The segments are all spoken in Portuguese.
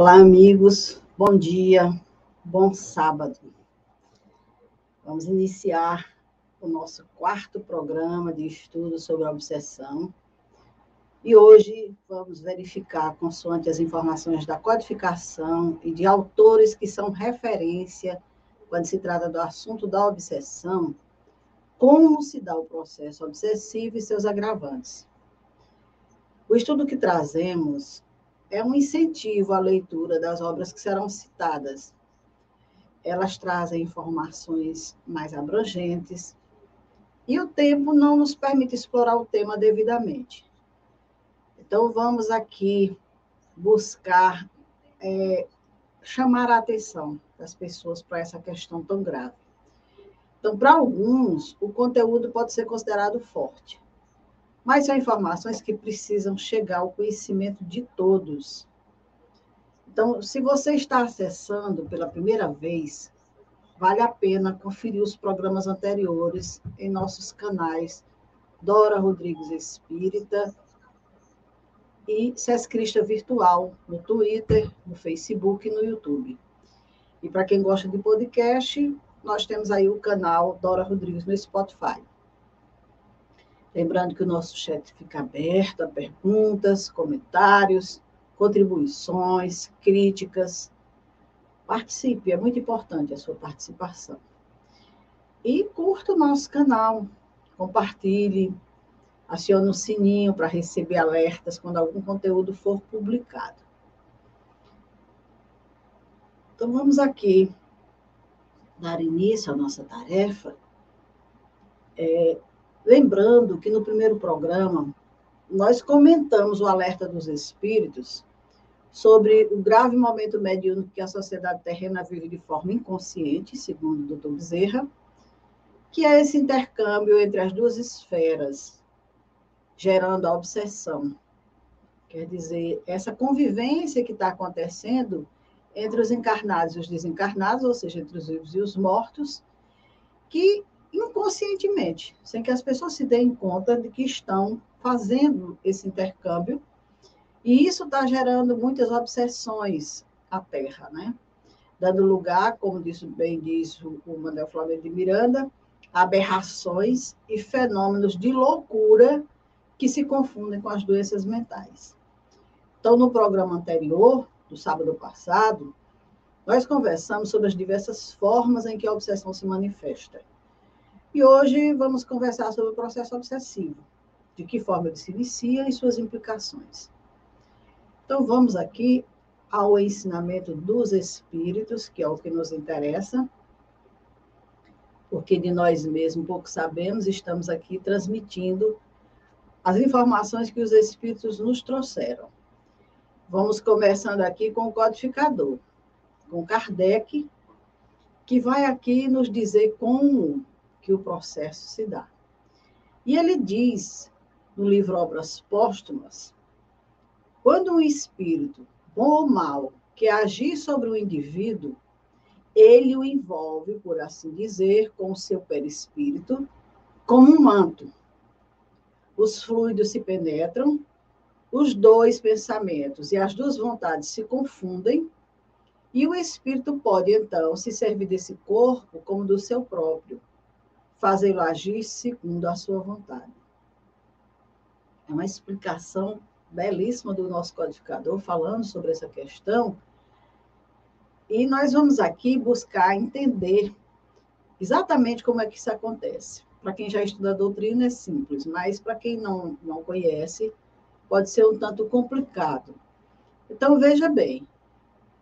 Olá, amigos, bom dia, bom sábado. Vamos iniciar o nosso quarto programa de estudo sobre a obsessão. E hoje vamos verificar, consoante as informações da codificação e de autores que são referência quando se trata do assunto da obsessão, como se dá o processo obsessivo e seus agravantes. O estudo que trazemos é um incentivo à leitura das obras que serão citadas. Elas trazem informações mais abrangentes e o tempo não nos permite explorar o tema devidamente. Então, vamos aqui buscar é, chamar a atenção das pessoas para essa questão tão grave. Então, para alguns, o conteúdo pode ser considerado forte mas são informações que precisam chegar ao conhecimento de todos. Então, se você está acessando pela primeira vez, vale a pena conferir os programas anteriores em nossos canais Dora Rodrigues Espírita e Sescrista Virtual no Twitter, no Facebook e no YouTube. E para quem gosta de podcast, nós temos aí o canal Dora Rodrigues no Spotify. Lembrando que o nosso chat fica aberto a perguntas, comentários, contribuições, críticas. Participe, é muito importante a sua participação. E curta o nosso canal, compartilhe, acione o sininho para receber alertas quando algum conteúdo for publicado. Então, vamos aqui dar início à nossa tarefa. É, Lembrando que no primeiro programa, nós comentamos o alerta dos espíritos sobre o grave momento mediúnico que a sociedade terrena vive de forma inconsciente, segundo o Dr. Bezerra, que é esse intercâmbio entre as duas esferas, gerando a obsessão. Quer dizer, essa convivência que está acontecendo entre os encarnados e os desencarnados, ou seja, entre os vivos e os mortos, que inconscientemente, sem que as pessoas se deem conta de que estão fazendo esse intercâmbio. E isso está gerando muitas obsessões à Terra, né? Dando lugar, como disse, bem diz o Manuel Flamengo de Miranda, aberrações e fenômenos de loucura que se confundem com as doenças mentais. Então, no programa anterior, do sábado passado, nós conversamos sobre as diversas formas em que a obsessão se manifesta. E hoje vamos conversar sobre o processo obsessivo, de que forma ele se inicia e suas implicações. Então, vamos aqui ao ensinamento dos espíritos, que é o que nos interessa, porque de nós mesmos pouco sabemos, estamos aqui transmitindo as informações que os espíritos nos trouxeram. Vamos começando aqui com o codificador, com Kardec, que vai aqui nos dizer como que o processo se dá. E ele diz, no livro Obras Póstumas, quando um espírito, bom ou mau, que agir sobre o indivíduo, ele o envolve, por assim dizer, com o seu perispírito, como um manto. Os fluidos se penetram, os dois pensamentos e as duas vontades se confundem, e o espírito pode, então, se servir desse corpo como do seu próprio, fazê-lo agir segundo a sua vontade. É uma explicação belíssima do nosso codificador falando sobre essa questão. E nós vamos aqui buscar entender exatamente como é que isso acontece. Para quem já estuda a doutrina é simples, mas para quem não, não conhece, pode ser um tanto complicado. Então, veja bem,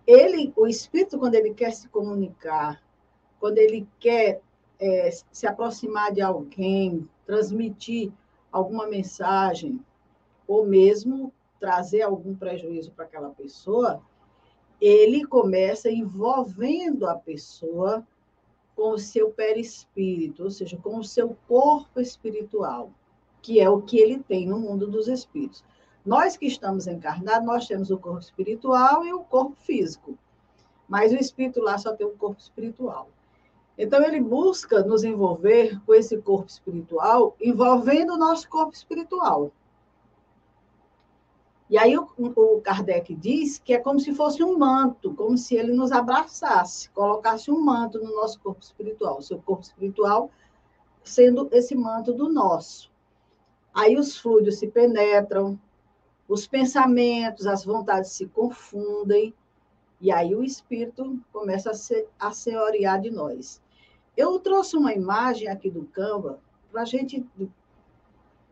ele, o espírito, quando ele quer se comunicar, quando ele quer é, se aproximar de alguém, transmitir alguma mensagem, ou mesmo trazer algum prejuízo para aquela pessoa, ele começa envolvendo a pessoa com o seu perispírito, ou seja, com o seu corpo espiritual, que é o que ele tem no mundo dos espíritos. Nós que estamos encarnados, nós temos o corpo espiritual e o corpo físico, mas o espírito lá só tem o corpo espiritual. Então, ele busca nos envolver com esse corpo espiritual, envolvendo o nosso corpo espiritual. E aí o, o Kardec diz que é como se fosse um manto, como se ele nos abraçasse, colocasse um manto no nosso corpo espiritual, o seu corpo espiritual sendo esse manto do nosso. Aí os fluidos se penetram, os pensamentos, as vontades se confundem, e aí o espírito começa a, se, a senhorear de nós. Eu trouxe uma imagem aqui do Canva para a gente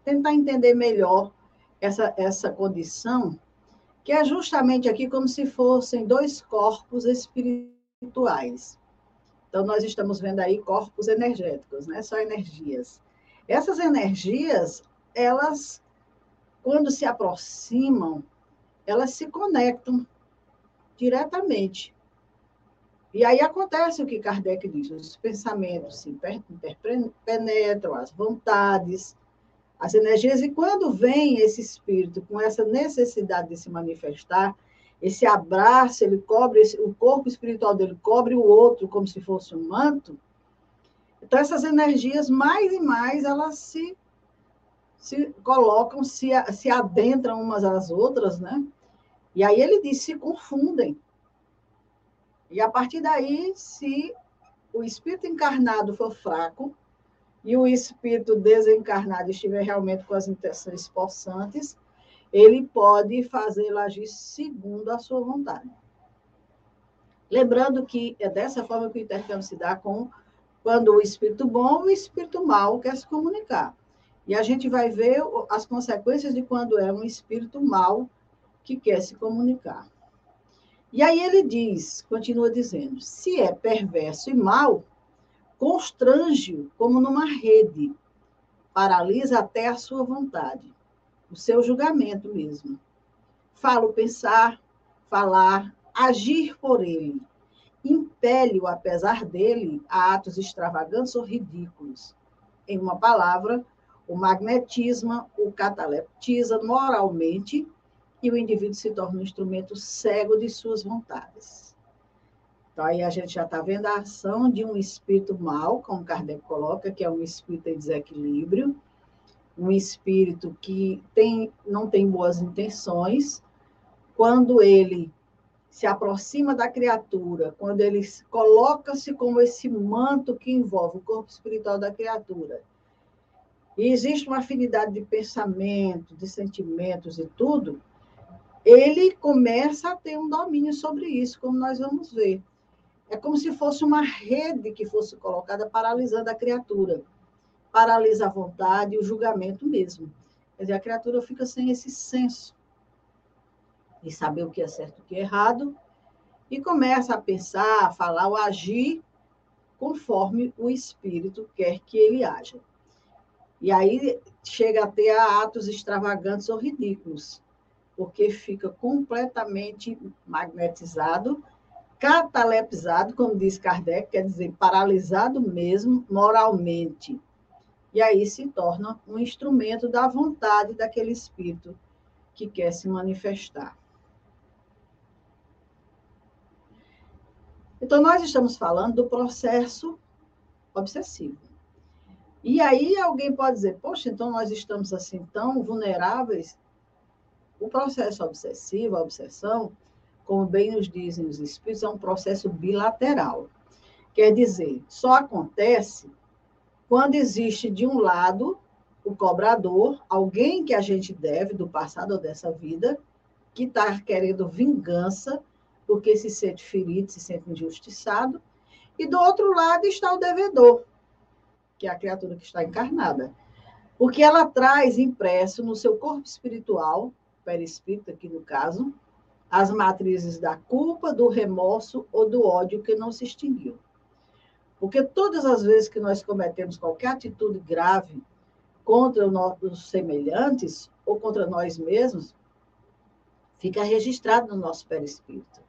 tentar entender melhor essa, essa condição, que é justamente aqui como se fossem dois corpos espirituais. Então, nós estamos vendo aí corpos energéticos, né? Só energias. Essas energias, elas, quando se aproximam, elas se conectam diretamente. E aí acontece o que Kardec diz: os pensamentos se penetram, as vontades, as energias, e quando vem esse espírito com essa necessidade de se manifestar, esse abraço, ele cobre, o corpo espiritual dele cobre o outro como se fosse um manto. Então, essas energias, mais e mais, elas se, se colocam, se, se adentram umas às outras, né? E aí ele diz, se confundem. E a partir daí, se o espírito encarnado for fraco e o espírito desencarnado estiver realmente com as intenções possantes, ele pode fazê-la agir segundo a sua vontade. Lembrando que é dessa forma que o intercâmbio se dá com quando o espírito bom e o espírito mau quer se comunicar. E a gente vai ver as consequências de quando é um espírito mau que quer se comunicar. E aí ele diz, continua dizendo, se é perverso e mau, constrange-o como numa rede, paralisa até a sua vontade o seu julgamento mesmo. Falo pensar, falar, agir por ele. Impele-o, apesar dele, a atos extravagantes ou ridículos. Em uma palavra, o magnetismo o cataleptiza moralmente e o indivíduo se torna um instrumento cego de suas vontades. Então, aí a gente já está vendo a ação de um espírito mal, como Kardec coloca, que é um espírito em desequilíbrio, um espírito que tem, não tem boas intenções, quando ele se aproxima da criatura, quando ele coloca-se como esse manto que envolve o corpo espiritual da criatura, e existe uma afinidade de pensamento, de sentimentos e tudo, ele começa a ter um domínio sobre isso, como nós vamos ver. É como se fosse uma rede que fosse colocada paralisando a criatura paralisa a vontade e o julgamento mesmo. Quer dizer, a criatura fica sem esse senso de saber o que é certo e o que é errado, e começa a pensar, a falar ou agir conforme o espírito quer que ele haja. E aí chega a ter atos extravagantes ou ridículos, porque fica completamente magnetizado, catalepsado, como diz Kardec, quer dizer, paralisado mesmo moralmente e aí se torna um instrumento da vontade daquele espírito que quer se manifestar. Então, nós estamos falando do processo obsessivo. E aí alguém pode dizer, poxa, então nós estamos assim tão vulneráveis. O processo obsessivo, a obsessão, como bem nos dizem os espíritos, é um processo bilateral. Quer dizer, só acontece quando existe de um lado o cobrador, alguém que a gente deve do passado ou dessa vida, que está querendo vingança, porque se sente ferido, se sente injustiçado, e do outro lado está o devedor, que é a criatura que está encarnada. Porque ela traz impresso no seu corpo espiritual, perispírito aqui no caso, as matrizes da culpa, do remorso ou do ódio que não se extinguiu. Porque todas as vezes que nós cometemos qualquer atitude grave contra os semelhantes ou contra nós mesmos, fica registrado no nosso perispírito.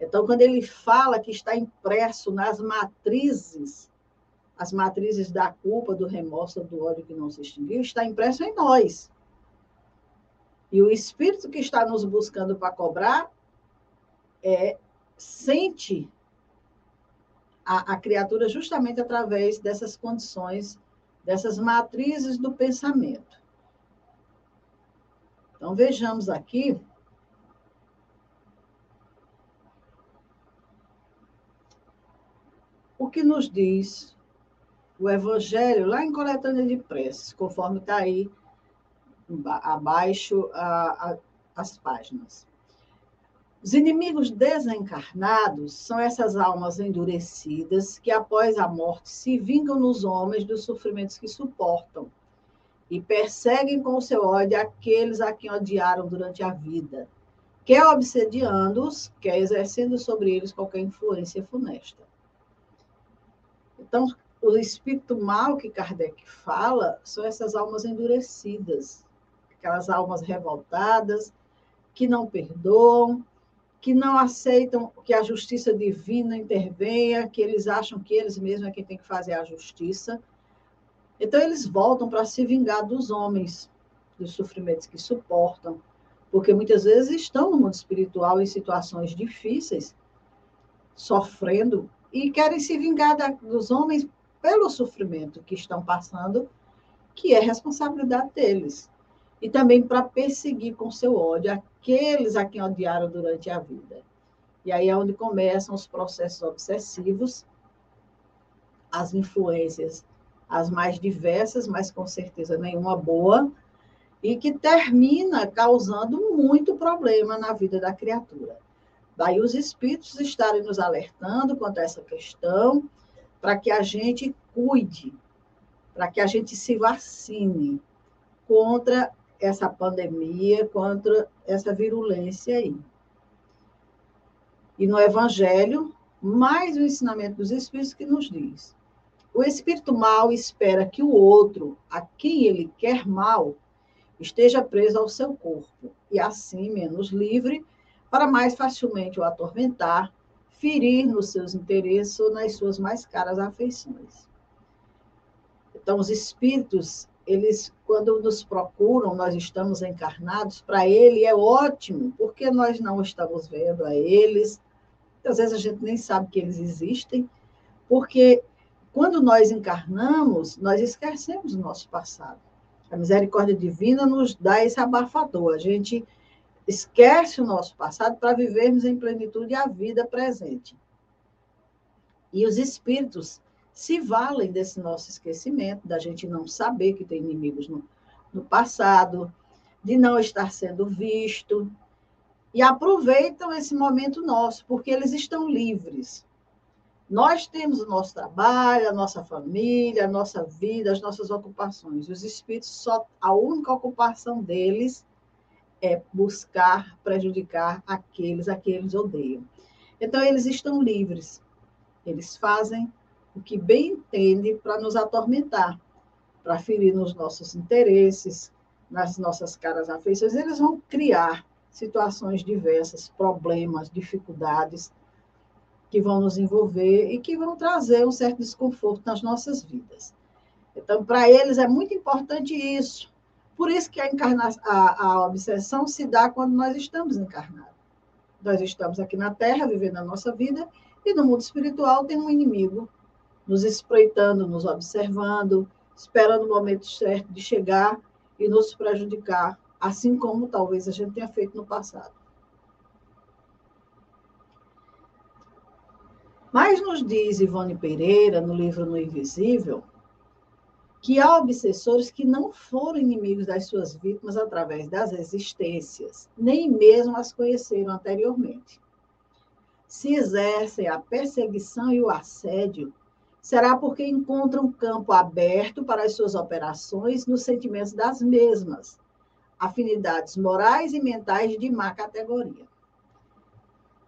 Então, quando ele fala que está impresso nas matrizes, as matrizes da culpa, do remorso, do ódio que não se extinguiu, está impresso em nós. E o espírito que está nos buscando para cobrar é sente a, a criatura justamente através dessas condições, dessas matrizes do pensamento. Então, vejamos aqui. O que nos diz o Evangelho lá em Coletânea de Preces, conforme está aí abaixo a, a, as páginas. Os inimigos desencarnados são essas almas endurecidas que, após a morte, se vingam nos homens dos sofrimentos que suportam e perseguem com o seu ódio aqueles a quem odiaram durante a vida, quer obsediando-os, quer exercendo sobre eles qualquer influência funesta. Então, o espírito mal que Kardec fala são essas almas endurecidas, aquelas almas revoltadas, que não perdoam, que não aceitam que a justiça divina intervenha, que eles acham que eles mesmos é quem tem que fazer a justiça. Então, eles voltam para se vingar dos homens, dos sofrimentos que suportam, porque muitas vezes estão no mundo espiritual em situações difíceis, sofrendo, e querem se vingar da, dos homens pelo sofrimento que estão passando, que é responsabilidade deles e também para perseguir com seu ódio aqueles a quem odiaram durante a vida. E aí é onde começam os processos obsessivos, as influências, as mais diversas, mas com certeza nenhuma boa, e que termina causando muito problema na vida da criatura. Daí os espíritos estarem nos alertando quanto a essa questão, para que a gente cuide, para que a gente se vacine contra essa pandemia, contra essa virulência aí. E no Evangelho, mais o ensinamento dos Espíritos que nos diz: o espírito mal espera que o outro, a quem ele quer mal, esteja preso ao seu corpo, e assim menos livre, para mais facilmente o atormentar, ferir nos seus interesses ou nas suas mais caras afeições. Então, os espíritos eles, quando nos procuram, nós estamos encarnados, para ele é ótimo, porque nós não estamos vendo a eles. Às vezes a gente nem sabe que eles existem, porque quando nós encarnamos, nós esquecemos o nosso passado. A misericórdia divina nos dá esse abafador. A gente esquece o nosso passado para vivermos em plenitude a vida presente. E os espíritos se valem desse nosso esquecimento, da gente não saber que tem inimigos no, no passado, de não estar sendo visto, e aproveitam esse momento nosso, porque eles estão livres. Nós temos o nosso trabalho, a nossa família, a nossa vida, as nossas ocupações. Os espíritos só a única ocupação deles é buscar prejudicar aqueles a quem eles odeiam. Então eles estão livres. Eles fazem o que bem entende para nos atormentar, para ferir nos nossos interesses, nas nossas caras afeições. Eles vão criar situações diversas, problemas, dificuldades que vão nos envolver e que vão trazer um certo desconforto nas nossas vidas. Então, para eles é muito importante isso. Por isso que a, a, a obsessão se dá quando nós estamos encarnados. Nós estamos aqui na Terra, vivendo a nossa vida, e no mundo espiritual tem um inimigo nos espreitando, nos observando, esperando o momento certo de chegar e nos prejudicar, assim como talvez a gente tenha feito no passado. Mas nos diz Ivone Pereira, no livro No Invisível, que há obsessores que não foram inimigos das suas vítimas através das existências, nem mesmo as conheceram anteriormente. Se exercem a perseguição e o assédio será porque encontram campo aberto para as suas operações nos sentimentos das mesmas, afinidades morais e mentais de má categoria.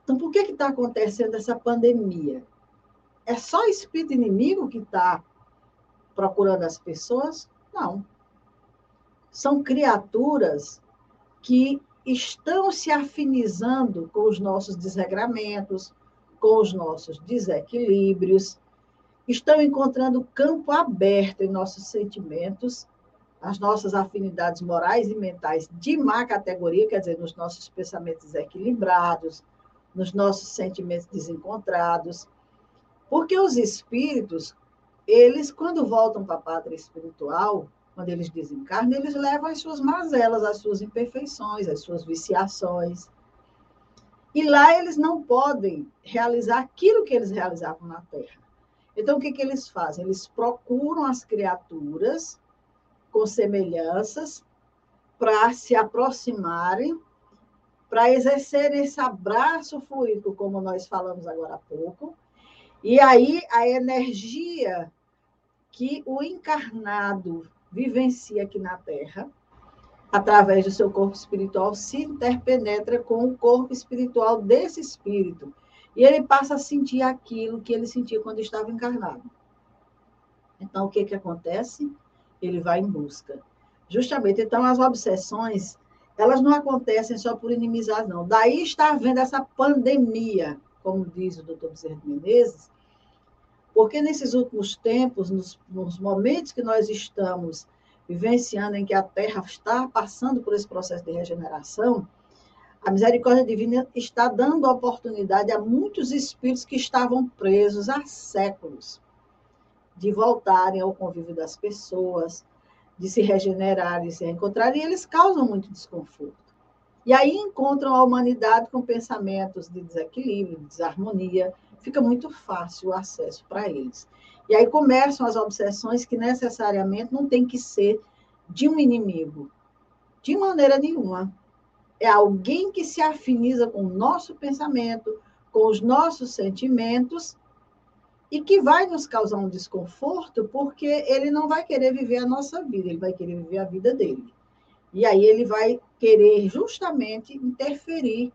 Então, por que está acontecendo essa pandemia? É só espírito inimigo que está procurando as pessoas? Não. São criaturas que estão se afinizando com os nossos desregramentos, com os nossos desequilíbrios, estão encontrando campo aberto em nossos sentimentos, as nossas afinidades morais e mentais de má categoria, quer dizer, nos nossos pensamentos desequilibrados, nos nossos sentimentos desencontrados. Porque os espíritos, eles, quando voltam para a pátria espiritual, quando eles desencarnam, eles levam as suas mazelas, as suas imperfeições, as suas viciações. E lá eles não podem realizar aquilo que eles realizavam na Terra. Então, o que, que eles fazem? Eles procuram as criaturas com semelhanças para se aproximarem, para exercer esse abraço fluido, como nós falamos agora há pouco. E aí a energia que o encarnado vivencia aqui na Terra, através do seu corpo espiritual, se interpenetra com o corpo espiritual desse espírito. E ele passa a sentir aquilo que ele sentia quando estava encarnado. Então, o que, que acontece? Ele vai em busca. Justamente, então, as obsessões, elas não acontecem só por inimizade, não. Daí está havendo essa pandemia, como diz o doutor Bezerra de Menezes, porque nesses últimos tempos, nos, nos momentos que nós estamos vivenciando, em que a Terra está passando por esse processo de regeneração, a misericórdia divina está dando oportunidade a muitos espíritos que estavam presos há séculos de voltarem ao convívio das pessoas, de se regenerarem, se reencontrarem, e eles causam muito desconforto. E aí encontram a humanidade com pensamentos de desequilíbrio, de desarmonia, fica muito fácil o acesso para eles. E aí começam as obsessões que necessariamente não tem que ser de um inimigo, de maneira nenhuma. É alguém que se afiniza com o nosso pensamento, com os nossos sentimentos e que vai nos causar um desconforto porque ele não vai querer viver a nossa vida, ele vai querer viver a vida dele. E aí ele vai querer justamente interferir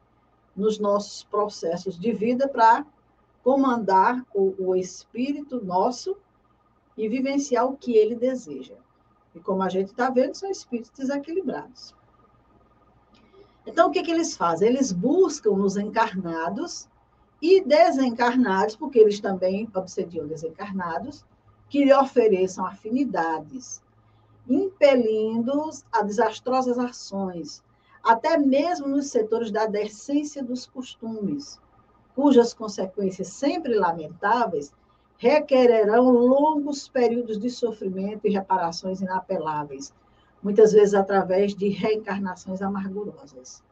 nos nossos processos de vida para comandar o, o espírito nosso e vivenciar o que ele deseja. E como a gente está vendo, são espíritos desequilibrados. Então, o que, que eles fazem? Eles buscam nos encarnados e desencarnados, porque eles também obsediam desencarnados, que lhe ofereçam afinidades, impelindo-os a desastrosas ações, até mesmo nos setores da decência dos costumes, cujas consequências sempre lamentáveis requererão longos períodos de sofrimento e reparações inapeláveis, muitas vezes através de reencarnações amargurosas.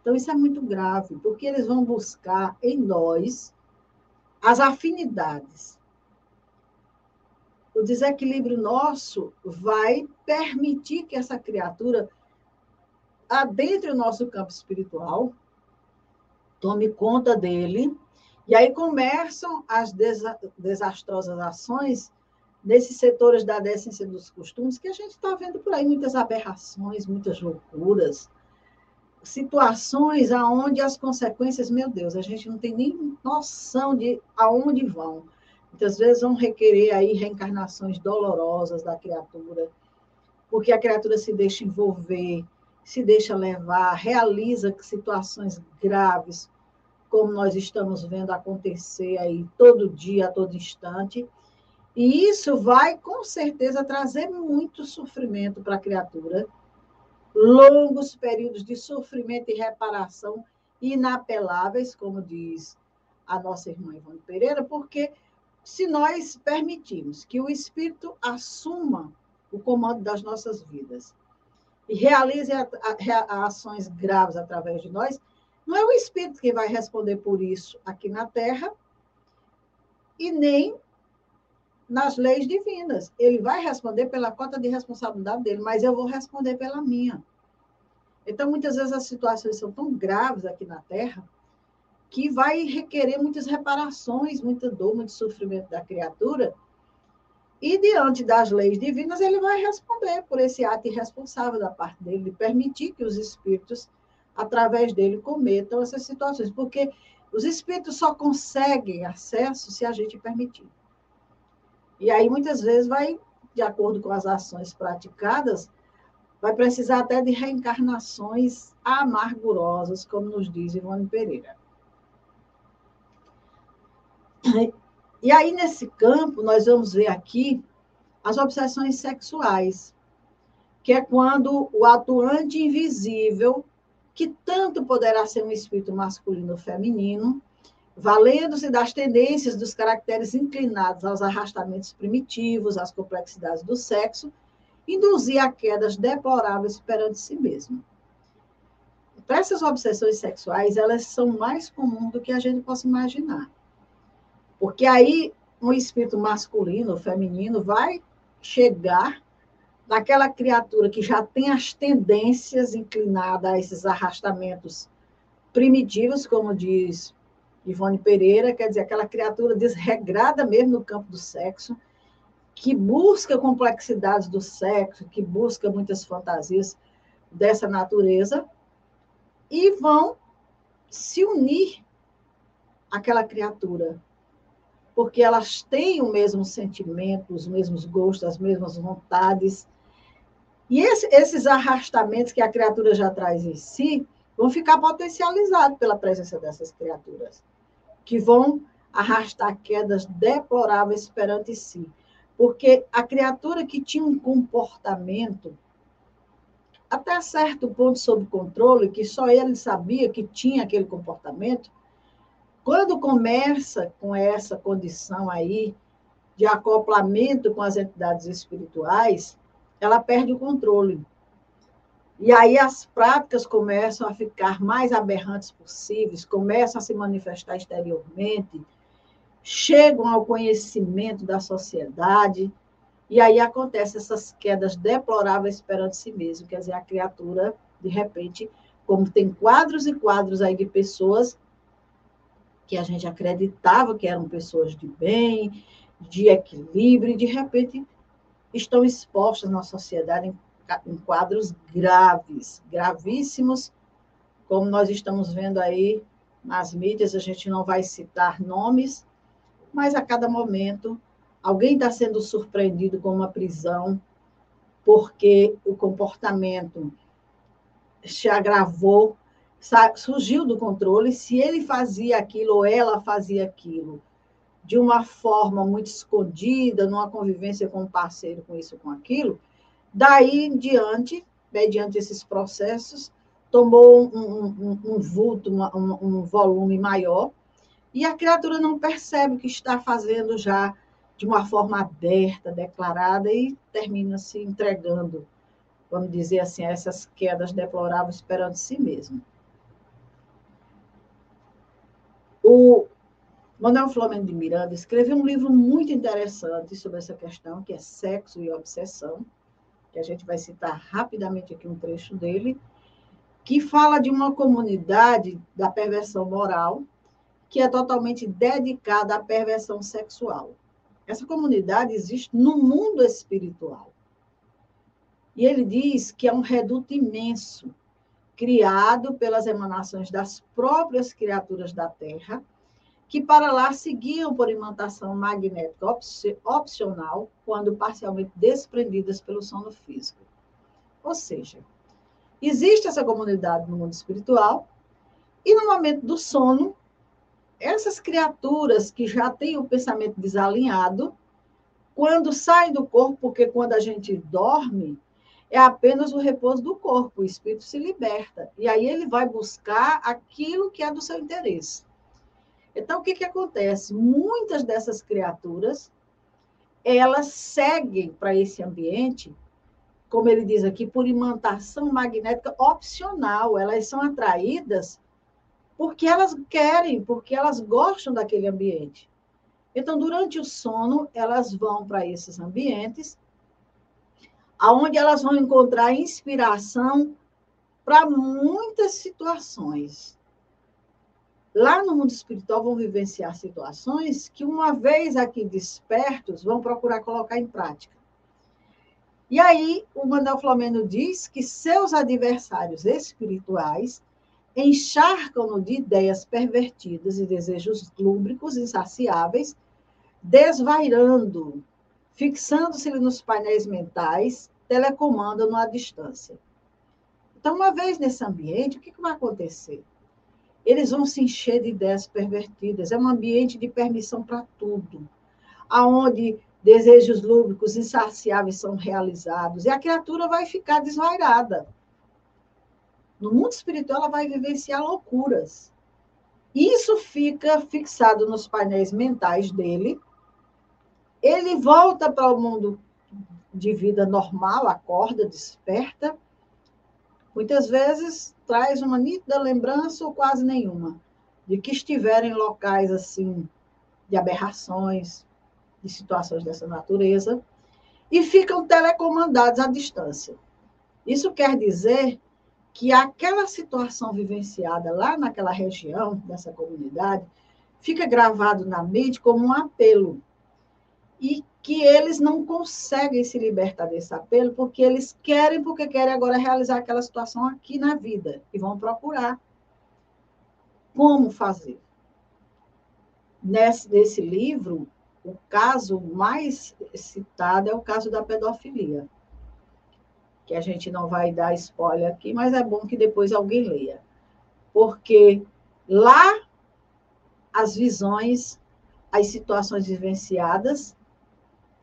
Então, isso é muito grave, porque eles vão buscar em nós as afinidades. O desequilíbrio nosso vai permitir que essa criatura adentre o nosso campo espiritual, tome conta dele, e aí começam as desa desastrosas ações nesses setores da decência dos costumes, que a gente está vendo por aí muitas aberrações, muitas loucuras, situações aonde as consequências, meu Deus, a gente não tem nem noção de aonde vão. Muitas vezes vão requerer aí reencarnações dolorosas da criatura, porque a criatura se deixa envolver, se deixa levar, realiza situações graves, como nós estamos vendo acontecer aí todo dia, a todo instante. E isso vai, com certeza, trazer muito sofrimento para a criatura, longos períodos de sofrimento e reparação inapeláveis, como diz a nossa irmã Ivone Pereira, porque se nós permitirmos que o Espírito assuma o comando das nossas vidas e realize a, a, a ações graves através de nós, não é o Espírito que vai responder por isso aqui na Terra e nem nas leis divinas. Ele vai responder pela cota de responsabilidade dele, mas eu vou responder pela minha. Então, muitas vezes as situações são tão graves aqui na Terra que vai requerer muitas reparações, muita dor, muito sofrimento da criatura. E diante das leis divinas, ele vai responder por esse ato irresponsável da parte dele, de permitir que os espíritos através dele, cometam essas situações, porque os espíritos só conseguem acesso se a gente permitir. E aí, muitas vezes, vai, de acordo com as ações praticadas, vai precisar até de reencarnações amargurosas, como nos diz Ivone Pereira. E aí, nesse campo, nós vamos ver aqui as obsessões sexuais, que é quando o atuante invisível que tanto poderá ser um espírito masculino ou feminino, valendo-se das tendências dos caracteres inclinados aos arrastamentos primitivos, às complexidades do sexo, induzir a quedas deploráveis perante si mesmo. Então, essas obsessões sexuais, elas são mais comuns do que a gente possa imaginar. Porque aí um espírito masculino ou feminino vai chegar naquela criatura que já tem as tendências inclinadas a esses arrastamentos primitivos, como diz Ivone Pereira, quer dizer, aquela criatura desregrada mesmo no campo do sexo, que busca complexidades do sexo, que busca muitas fantasias dessa natureza, e vão se unir àquela criatura, porque elas têm o mesmo sentimento, os mesmos gostos, as mesmas vontades. E esse, esses arrastamentos que a criatura já traz em si vão ficar potencializados pela presença dessas criaturas, que vão arrastar quedas deploráveis perante si. Porque a criatura que tinha um comportamento até certo ponto sob controle, que só ele sabia que tinha aquele comportamento, quando começa com essa condição aí de acoplamento com as entidades espirituais, ela perde o controle. E aí as práticas começam a ficar mais aberrantes possíveis, começam a se manifestar exteriormente, chegam ao conhecimento da sociedade, e aí acontecem essas quedas deploráveis perante si mesmo, quer dizer, a criatura, de repente, como tem quadros e quadros aí de pessoas que a gente acreditava que eram pessoas de bem, de equilíbrio, e de repente estão expostas na sociedade em, em quadros graves, gravíssimos, como nós estamos vendo aí nas mídias, a gente não vai citar nomes, mas a cada momento alguém está sendo surpreendido com uma prisão porque o comportamento se agravou, surgiu do controle. Se ele fazia aquilo ou ela fazia aquilo de uma forma muito escondida, numa convivência com o parceiro, com isso, com aquilo, daí em diante, mediante esses processos, tomou um, um, um vulto, um, um volume maior, e a criatura não percebe que está fazendo já de uma forma aberta, declarada, e termina se entregando, vamos dizer assim, a essas quedas deploráveis perante si mesmo. O Manuel Flamengo de Miranda escreveu um livro muito interessante sobre essa questão, que é Sexo e Obsessão, que a gente vai citar rapidamente aqui um trecho dele, que fala de uma comunidade da perversão moral que é totalmente dedicada à perversão sexual. Essa comunidade existe no mundo espiritual. E ele diz que é um reduto imenso, criado pelas emanações das próprias criaturas da Terra, que para lá seguiam por imantação magnética opcional, quando parcialmente desprendidas pelo sono físico. Ou seja, existe essa comunidade no mundo espiritual, e no momento do sono, essas criaturas que já têm o pensamento desalinhado, quando saem do corpo, porque quando a gente dorme, é apenas o repouso do corpo, o espírito se liberta. E aí ele vai buscar aquilo que é do seu interesse. Então, o que, que acontece? Muitas dessas criaturas, elas seguem para esse ambiente, como ele diz aqui, por imantação magnética opcional. Elas são atraídas porque elas querem, porque elas gostam daquele ambiente. Então, durante o sono, elas vão para esses ambientes, aonde elas vão encontrar inspiração para muitas situações. Lá no mundo espiritual vão vivenciar situações que, uma vez aqui despertos, vão procurar colocar em prática. E aí, o Manuel Flamengo diz que seus adversários espirituais encharcam-no de ideias pervertidas e desejos lúbricos insaciáveis, desvairando, fixando-se nos painéis mentais, telecomandam-no à distância. Então, uma vez nesse ambiente, o que vai acontecer? Eles vão se encher de ideias pervertidas. É um ambiente de permissão para tudo, aonde desejos lúbricos insaciáveis são realizados, e a criatura vai ficar desvairada no mundo espiritual, ela vai vivenciar loucuras. Isso fica fixado nos painéis mentais dele. Ele volta para o mundo de vida normal, acorda, desperta, muitas vezes traz uma nítida lembrança ou quase nenhuma de que estiverem em locais assim de aberrações, de situações dessa natureza, e ficam telecomandados à distância. Isso quer dizer que aquela situação vivenciada lá naquela região, dessa comunidade, fica gravado na mente como um apelo. E que eles não conseguem se libertar desse apelo porque eles querem, porque querem agora realizar aquela situação aqui na vida e vão procurar como fazer. Nesse, nesse livro, o caso mais citado é o caso da pedofilia que a gente não vai dar spoiler aqui, mas é bom que depois alguém leia. Porque lá as visões, as situações vivenciadas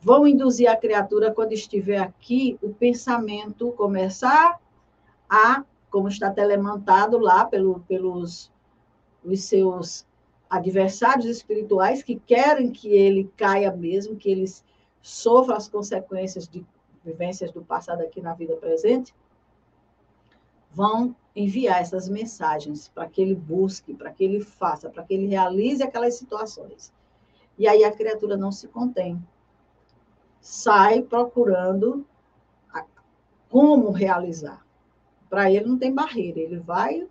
vão induzir a criatura, quando estiver aqui, o pensamento começar a, como está telemantado lá pelo, pelos os seus adversários espirituais, que querem que ele caia mesmo, que eles sofra as consequências de vivências do passado aqui na vida presente, vão enviar essas mensagens para que ele busque, para que ele faça, para que ele realize aquelas situações. E aí a criatura não se contém. Sai procurando como realizar. Para ele não tem barreira, ele vai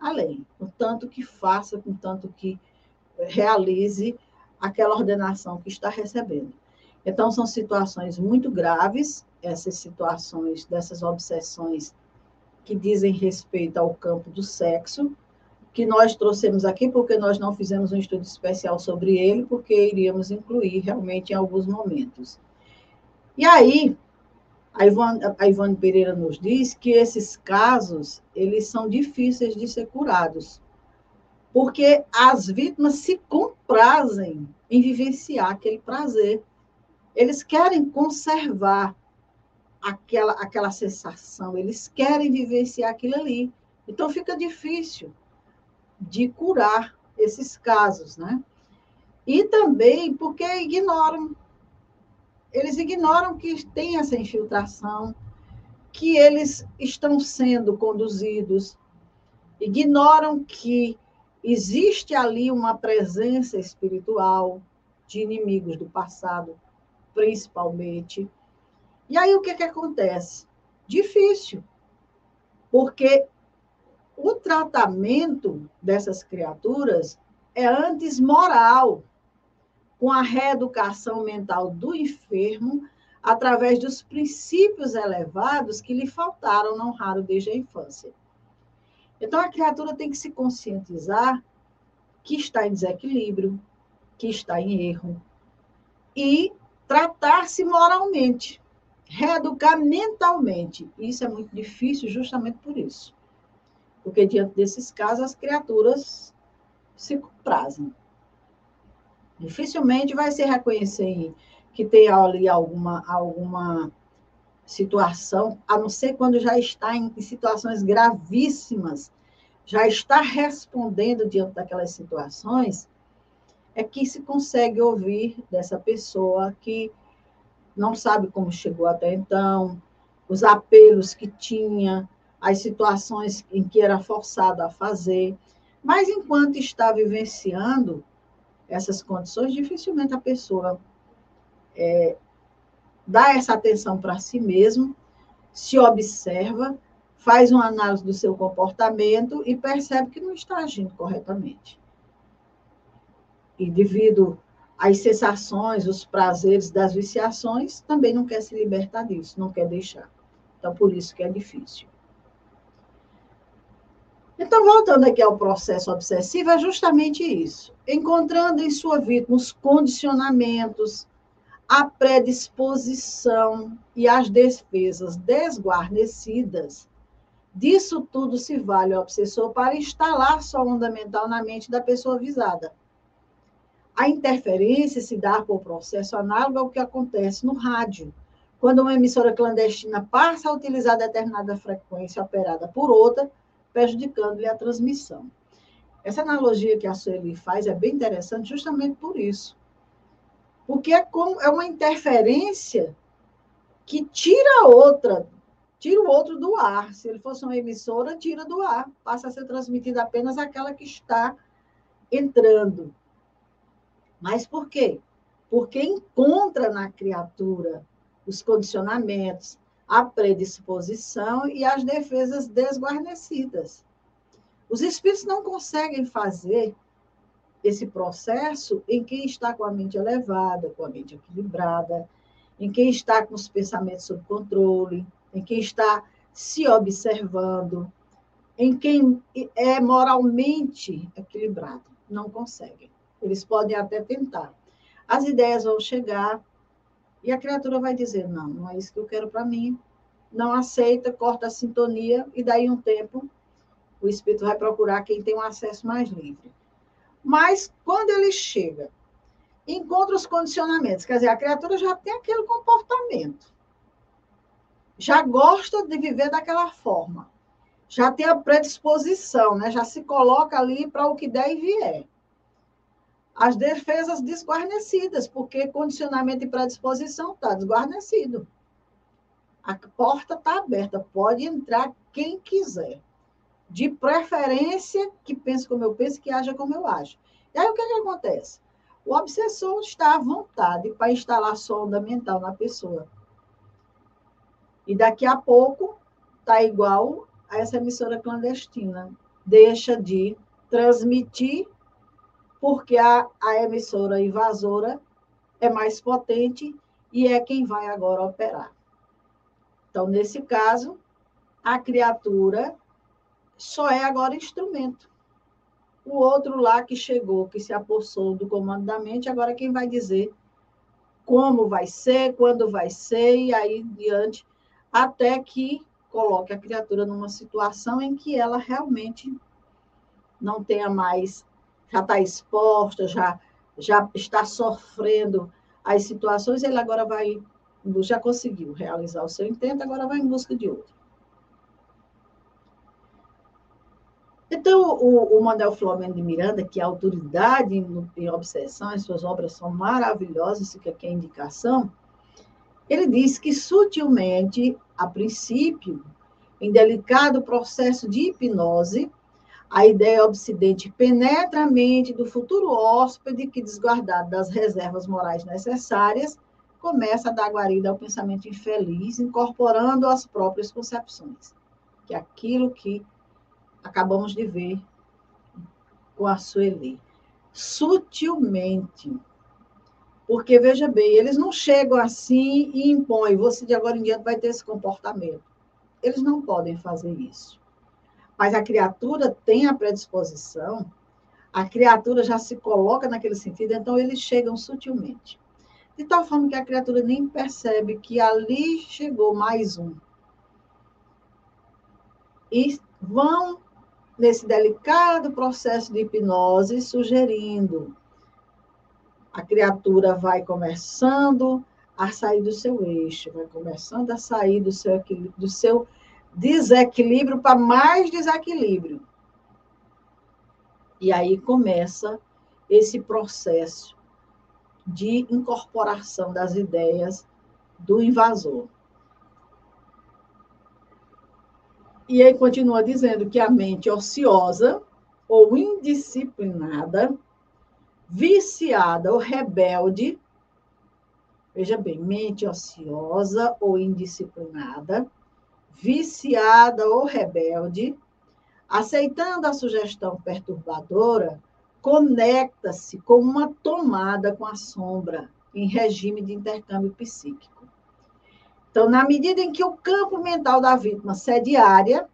além, tanto que faça, com tanto que realize aquela ordenação que está recebendo. Então, são situações muito graves, essas situações dessas obsessões que dizem respeito ao campo do sexo, que nós trouxemos aqui porque nós não fizemos um estudo especial sobre ele, porque iríamos incluir realmente em alguns momentos. E aí, a Ivone, a Ivone Pereira nos diz que esses casos, eles são difíceis de ser curados, porque as vítimas se comprazem em vivenciar aquele prazer eles querem conservar aquela, aquela sensação, eles querem vivenciar aquilo ali. Então fica difícil de curar esses casos, né? E também porque ignoram, eles ignoram que tem essa infiltração, que eles estão sendo conduzidos, ignoram que existe ali uma presença espiritual de inimigos do passado principalmente. E aí o que, que acontece? Difícil, porque o tratamento dessas criaturas é antes moral, com a reeducação mental do enfermo, através dos princípios elevados que lhe faltaram, não raro, desde a infância. Então, a criatura tem que se conscientizar que está em desequilíbrio, que está em erro, e tratar-se moralmente, reeducar mentalmente. Isso é muito difícil justamente por isso. Porque diante desses casos as criaturas se comprazem. Dificilmente vai se reconhecer que tem ali alguma, alguma situação, a não ser quando já está em situações gravíssimas, já está respondendo diante daquelas situações, é que se consegue ouvir dessa pessoa que não sabe como chegou até então, os apelos que tinha, as situações em que era forçado a fazer. Mas enquanto está vivenciando essas condições, dificilmente a pessoa é, dá essa atenção para si mesmo, se observa, faz uma análise do seu comportamento e percebe que não está agindo corretamente e devido às sensações, os prazeres das viciações, também não quer se libertar disso, não quer deixar. Então, por isso que é difícil. Então, voltando aqui ao processo obsessivo, é justamente isso. Encontrando em sua vítima os condicionamentos, a predisposição e as defesas desguarnecidas, disso tudo se vale o obsessor para instalar sua onda mental na mente da pessoa visada a interferência se dá por processo análogo ao que acontece no rádio. Quando uma emissora clandestina passa a utilizar determinada frequência operada por outra, prejudicando-lhe a transmissão. Essa analogia que a Sueli faz é bem interessante justamente por isso. Porque é, como, é uma interferência que tira a outra, tira o outro do ar. Se ele fosse uma emissora, tira do ar, passa a ser transmitida apenas aquela que está entrando. Mas por quê? Porque encontra na criatura os condicionamentos, a predisposição e as defesas desguarnecidas. Os espíritos não conseguem fazer esse processo em quem está com a mente elevada, com a mente equilibrada, em quem está com os pensamentos sob controle, em quem está se observando, em quem é moralmente equilibrado. Não conseguem. Eles podem até tentar. As ideias vão chegar e a criatura vai dizer: não, não é isso que eu quero para mim. Não aceita, corta a sintonia e daí um tempo o espírito vai procurar quem tem um acesso mais livre. Mas quando ele chega, encontra os condicionamentos, quer dizer, a criatura já tem aquele comportamento, já gosta de viver daquela forma, já tem a predisposição, né? já se coloca ali para o que der e vier. As defesas desguarnecidas, porque condicionamento e predisposição está desguarnecido. A porta está aberta, pode entrar quem quiser de preferência que pense como eu penso, que haja como eu acho. E aí o que, é que acontece? O obsessor está à vontade para instalar sonda mental na pessoa. E daqui a pouco está igual a essa emissora clandestina. Deixa de transmitir, porque a, a emissora invasora é mais potente e é quem vai agora operar. Então, nesse caso, a criatura só é agora instrumento. O outro lá que chegou, que se apossou do comando da mente, agora quem vai dizer como vai ser, quando vai ser, e aí diante, até que coloque a criatura numa situação em que ela realmente não tenha mais, já está exposta, já, já está sofrendo as situações, ele agora vai, já conseguiu realizar o seu intento, agora vai em busca de outro. Então, o, o Manuel Flamengo de Miranda, que é autoridade em, em obsessão, as suas obras são maravilhosas, fica aqui a indicação, ele diz que sutilmente, a princípio, em delicado processo de hipnose, a ideia obsidente penetra a mente do futuro hóspede que, desguardado das reservas morais necessárias, começa a dar guarida ao pensamento infeliz, incorporando as próprias concepções, que é aquilo que acabamos de ver com a Sueli. Sutilmente. Porque, veja bem, eles não chegam assim e impõem, você de agora em diante vai ter esse comportamento. Eles não podem fazer isso. Mas a criatura tem a predisposição, a criatura já se coloca naquele sentido, então eles chegam sutilmente. De tal forma que a criatura nem percebe que ali chegou mais um. E vão nesse delicado processo de hipnose, sugerindo. A criatura vai começando a sair do seu eixo, vai começando a sair do seu, do seu desequilíbrio para mais desequilíbrio. E aí começa esse processo de incorporação das ideias do invasor. E aí continua dizendo que a mente ociosa ou indisciplinada, viciada ou rebelde, veja bem, mente ociosa ou indisciplinada, viciada ou rebelde, aceitando a sugestão perturbadora, conecta-se com uma tomada com a sombra em regime de intercâmbio psíquico. Então, na medida em que o campo mental da vítima sediária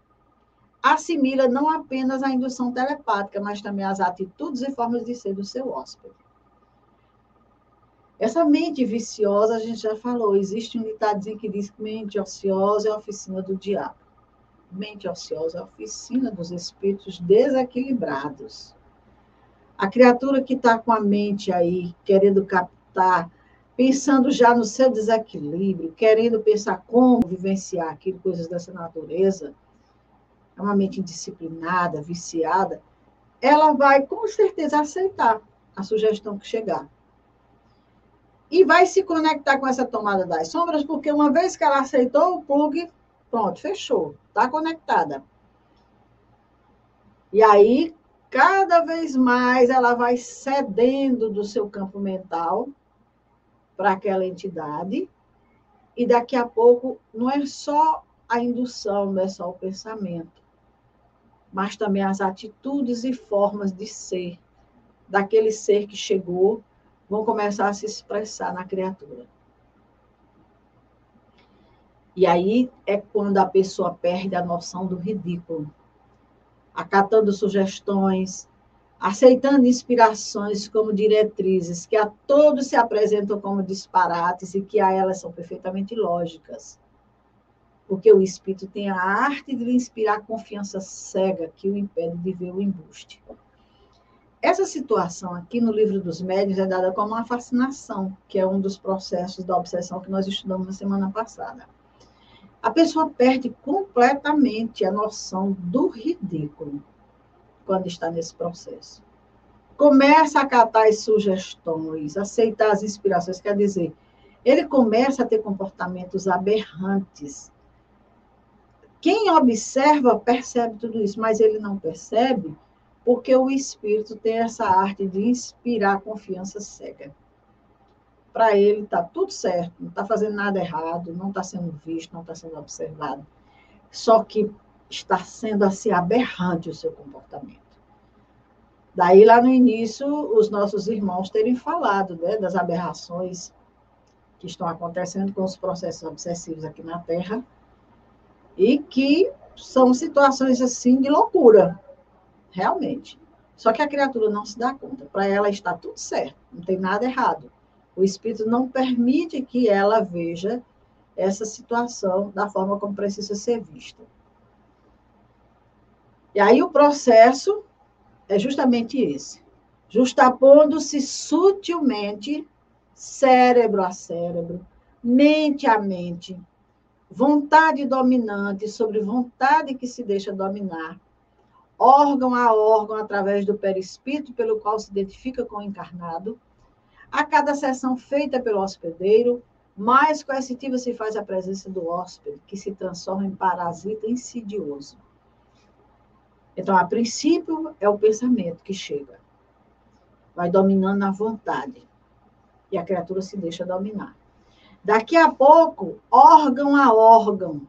assimila não apenas a indução telepática, mas também as atitudes e formas de ser do seu hóspede. Essa mente viciosa, a gente já falou, existe um ditadozinho que diz que mente ociosa é a oficina do diabo. Mente ociosa é a oficina dos espíritos desequilibrados. A criatura que está com a mente aí, querendo captar pensando já no seu desequilíbrio, querendo pensar como vivenciar aquilo, coisas dessa natureza, é uma mente indisciplinada, viciada, ela vai com certeza aceitar a sugestão que chegar. E vai se conectar com essa tomada das sombras, porque uma vez que ela aceitou o plug, pronto, fechou, está conectada. E aí, cada vez mais, ela vai cedendo do seu campo mental para aquela entidade, e daqui a pouco não é só a indução, não é só o pensamento, mas também as atitudes e formas de ser daquele ser que chegou vão começar a se expressar na criatura. E aí é quando a pessoa perde a noção do ridículo, acatando sugestões, aceitando inspirações como diretrizes, que a todos se apresentam como disparates e que a elas são perfeitamente lógicas. Porque o espírito tem a arte de lhe inspirar confiança cega que o impede de ver o embuste. Essa situação aqui no livro dos médios é dada como uma fascinação, que é um dos processos da obsessão que nós estudamos na semana passada. A pessoa perde completamente a noção do ridículo quando está nesse processo. Começa a catar as sugestões, aceitar as inspirações, quer dizer, ele começa a ter comportamentos aberrantes. Quem observa percebe tudo isso, mas ele não percebe porque o espírito tem essa arte de inspirar confiança cega. Para ele está tudo certo, não está fazendo nada errado, não está sendo visto, não está sendo observado. Só que está sendo assim aberrante o seu comportamento. Daí lá no início os nossos irmãos terem falado né, das aberrações que estão acontecendo com os processos obsessivos aqui na Terra e que são situações assim de loucura, realmente. Só que a criatura não se dá conta. Para ela está tudo certo, não tem nada errado. O espírito não permite que ela veja essa situação da forma como precisa ser vista. E aí o processo é justamente esse. Justapondo-se sutilmente, cérebro a cérebro, mente a mente, vontade dominante sobre vontade que se deixa dominar, órgão a órgão através do perispírito, pelo qual se identifica com o encarnado. A cada sessão feita pelo hospedeiro, mais coercitiva se faz a presença do hóspede, que se transforma em parasita insidioso. Então, a princípio, é o pensamento que chega. Vai dominando a vontade. E a criatura se deixa dominar. Daqui a pouco, órgão a órgão,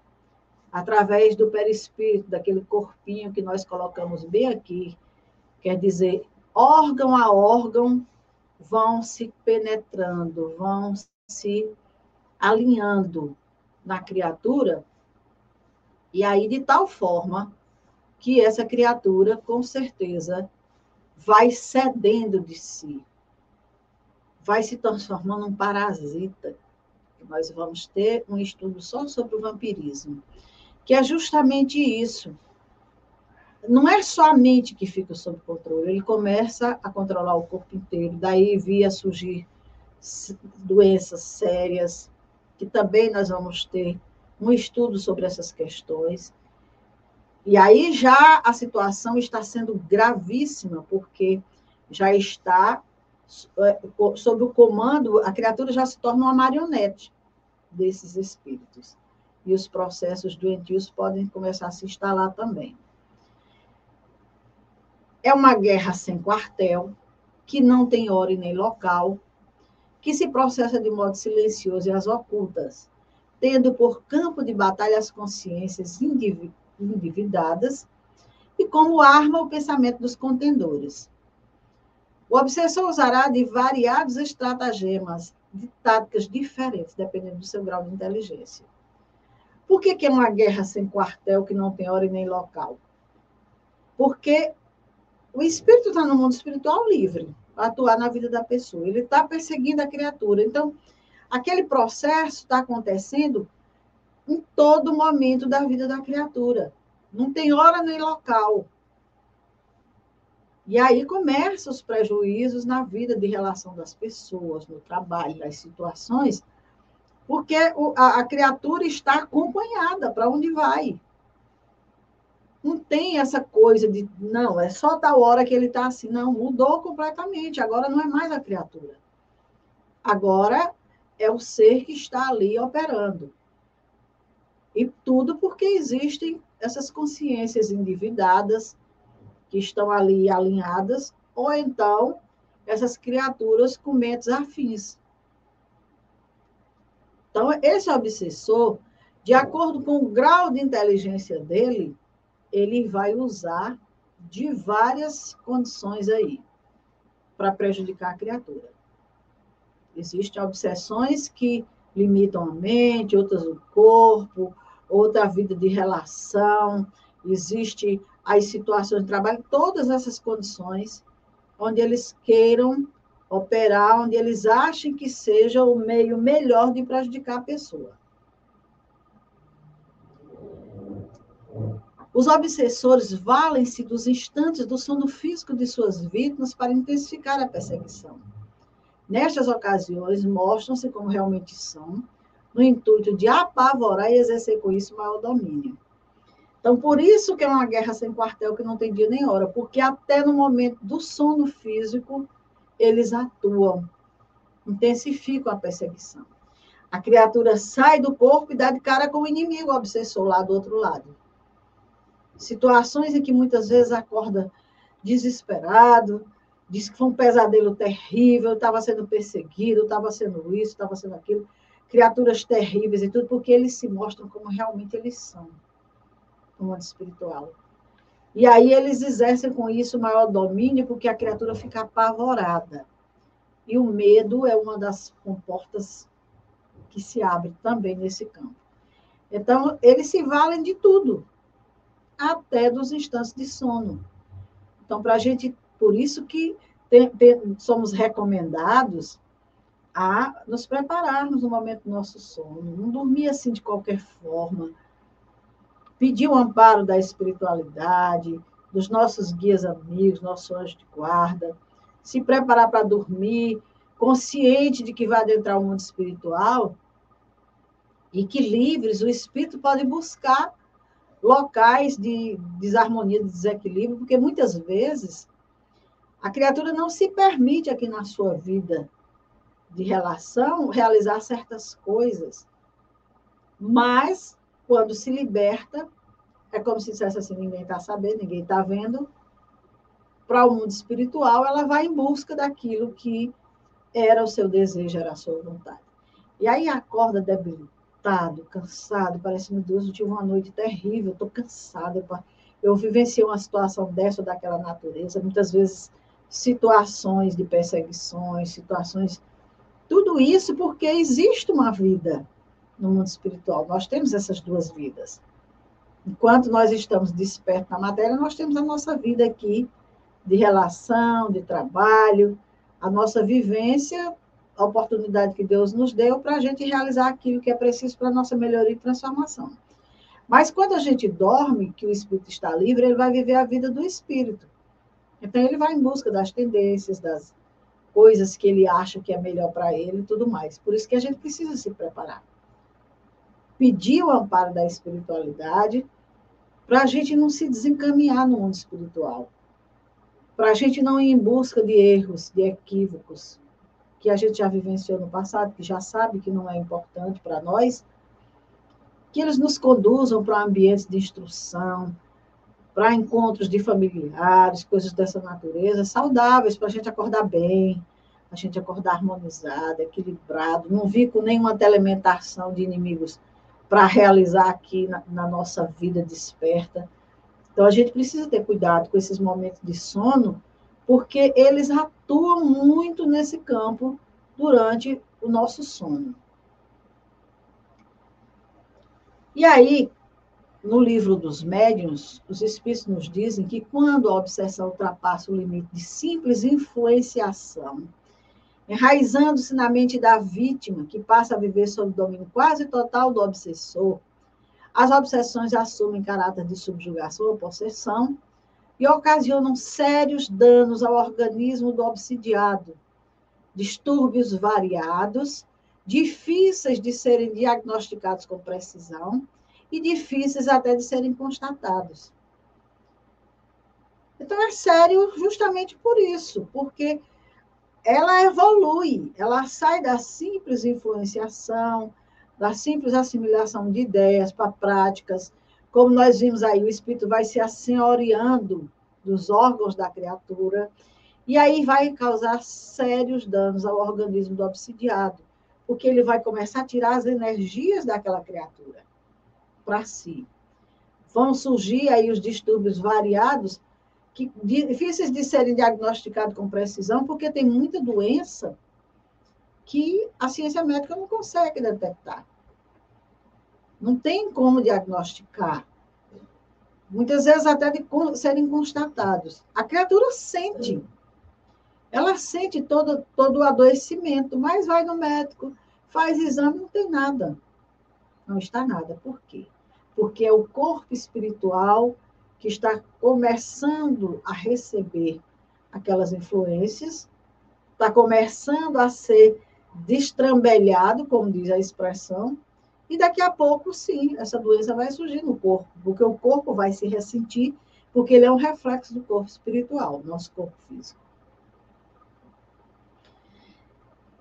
através do perispírito, daquele corpinho que nós colocamos bem aqui, quer dizer, órgão a órgão vão se penetrando, vão se alinhando na criatura, e aí de tal forma que essa criatura, com certeza, vai cedendo de si, vai se transformando num parasita. Nós vamos ter um estudo só sobre o vampirismo que é justamente isso. Não é só a mente que fica sob controle, ele começa a controlar o corpo inteiro, daí via surgir doenças sérias, que também nós vamos ter um estudo sobre essas questões. E aí já a situação está sendo gravíssima, porque já está é, sob o comando, a criatura já se torna uma marionete desses espíritos e os processos doentios podem começar a se instalar também. É uma guerra sem quartel, que não tem hora e nem local, que se processa de modo silencioso e às ocultas, tendo por campo de batalha as consciências endividadas e como arma o pensamento dos contendores. O obsessor usará de variados estratagemas, de táticas diferentes, dependendo do seu grau de inteligência. Por que, que é uma guerra sem quartel, que não tem hora e nem local? Porque o espírito está no mundo espiritual livre para atuar na vida da pessoa. Ele está perseguindo a criatura. Então, aquele processo está acontecendo em todo momento da vida da criatura. Não tem hora nem local. E aí começam os prejuízos na vida de relação das pessoas, no trabalho, nas situações, porque a, a criatura está acompanhada para onde vai. Não tem essa coisa de, não, é só tal hora que ele está assim. Não, mudou completamente. Agora não é mais a criatura. Agora é o ser que está ali operando. E tudo porque existem essas consciências endividadas que estão ali alinhadas, ou então essas criaturas com mentes afins. Então, esse obsessor, de acordo com o grau de inteligência dele, ele vai usar de várias condições aí para prejudicar a criatura. Existem obsessões que limitam a mente, outras o corpo, outra vida de relação, existe as situações de trabalho, todas essas condições onde eles queiram operar, onde eles achem que seja o meio melhor de prejudicar a pessoa. Os obsessores valem-se dos instantes do sono físico de suas vítimas para intensificar a perseguição. Nestas ocasiões, mostram-se como realmente são, no intuito de apavorar e exercer com isso maior domínio. Então, por isso que é uma guerra sem quartel que não tem dia nem hora, porque até no momento do sono físico, eles atuam, intensificam a perseguição. A criatura sai do corpo e dá de cara com o inimigo o obsessor lá do outro lado. Situações em que muitas vezes acorda desesperado, diz que foi um pesadelo terrível, estava sendo perseguido, estava sendo isso, estava sendo aquilo criaturas terríveis e tudo, porque eles se mostram como realmente eles são, no mundo espiritual. E aí eles exercem com isso maior domínio, porque a criatura fica apavorada. E o medo é uma das comportas que se abre também nesse campo. Então, eles se valem de tudo, até dos instantes de sono. Então, para a gente, por isso que tem, tem, somos recomendados a nos prepararmos no momento do nosso sono, não dormir assim de qualquer forma, pedir o amparo da espiritualidade, dos nossos guias amigos, nosso anjo de guarda, se preparar para dormir, consciente de que vai adentrar o mundo espiritual e que livres o espírito pode buscar locais de desarmonia, de desequilíbrio, porque muitas vezes a criatura não se permite aqui na sua vida de relação realizar certas coisas. Mas, quando se liberta, é como se dissesse assim: ninguém está sabendo, ninguém está vendo. Para o mundo espiritual, ela vai em busca daquilo que era o seu desejo, era a sua vontade. E aí acorda debilitado, cansado, parece, meu Deus, eu tive uma noite terrível, estou cansada. Eu vivenciei uma situação dessa ou daquela natureza, muitas vezes situações de perseguições, situações tudo isso porque existe uma vida no mundo espiritual. Nós temos essas duas vidas. Enquanto nós estamos despertos na matéria, nós temos a nossa vida aqui de relação, de trabalho, a nossa vivência, a oportunidade que Deus nos deu para a gente realizar aquilo que é preciso para a nossa melhoria e transformação. Mas quando a gente dorme, que o espírito está livre, ele vai viver a vida do espírito. Então, ele vai em busca das tendências, das, coisas que ele acha que é melhor para ele e tudo mais. Por isso que a gente precisa se preparar. Pedir o amparo da espiritualidade para a gente não se desencaminhar no mundo espiritual. Para a gente não ir em busca de erros, de equívocos, que a gente já vivenciou no passado, que já sabe que não é importante para nós, que eles nos conduzam para ambientes de instrução, para encontros de familiares, coisas dessa natureza, saudáveis, para a gente acordar bem, a gente acordar harmonizado, equilibrado, não vir com nenhuma telementação de inimigos para realizar aqui na, na, nossa vida desperta. Então, a gente precisa ter cuidado com esses momentos de sono, porque eles atuam muito nesse campo durante o nosso sono. E aí, no livro dos médiuns, os espíritos nos dizem que quando a obsessão ultrapassa o limite de simples influenciação, enraizando-se na mente da vítima, que passa a viver sob o domínio quase total do obsessor, as obsessões assumem caráter de subjugação ou possessão e ocasionam sérios danos ao organismo do obsidiado, distúrbios variados, difíceis de serem diagnosticados com precisão e difíceis até de serem constatados. Então é sério justamente por isso, porque ela evolui, ela sai da simples influenciação, da simples assimilação de ideias para práticas. Como nós vimos aí, o espírito vai se assenhoreando dos órgãos da criatura, e aí vai causar sérios danos ao organismo do obsidiado, porque ele vai começar a tirar as energias daquela criatura para si. Vão surgir aí os distúrbios variados que difíceis de serem diagnosticados com precisão, porque tem muita doença que a ciência médica não consegue detectar. Não tem como diagnosticar. Muitas vezes até de serem constatados. A criatura sente. Ela sente todo, todo o adoecimento, mas vai no médico, faz exame, não tem nada. Não está nada. Por quê? Porque é o corpo espiritual que está começando a receber aquelas influências, está começando a ser destrambelhado, como diz a expressão, e daqui a pouco, sim, essa doença vai surgir no corpo, porque o corpo vai se ressentir, porque ele é um reflexo do corpo espiritual, nosso corpo físico.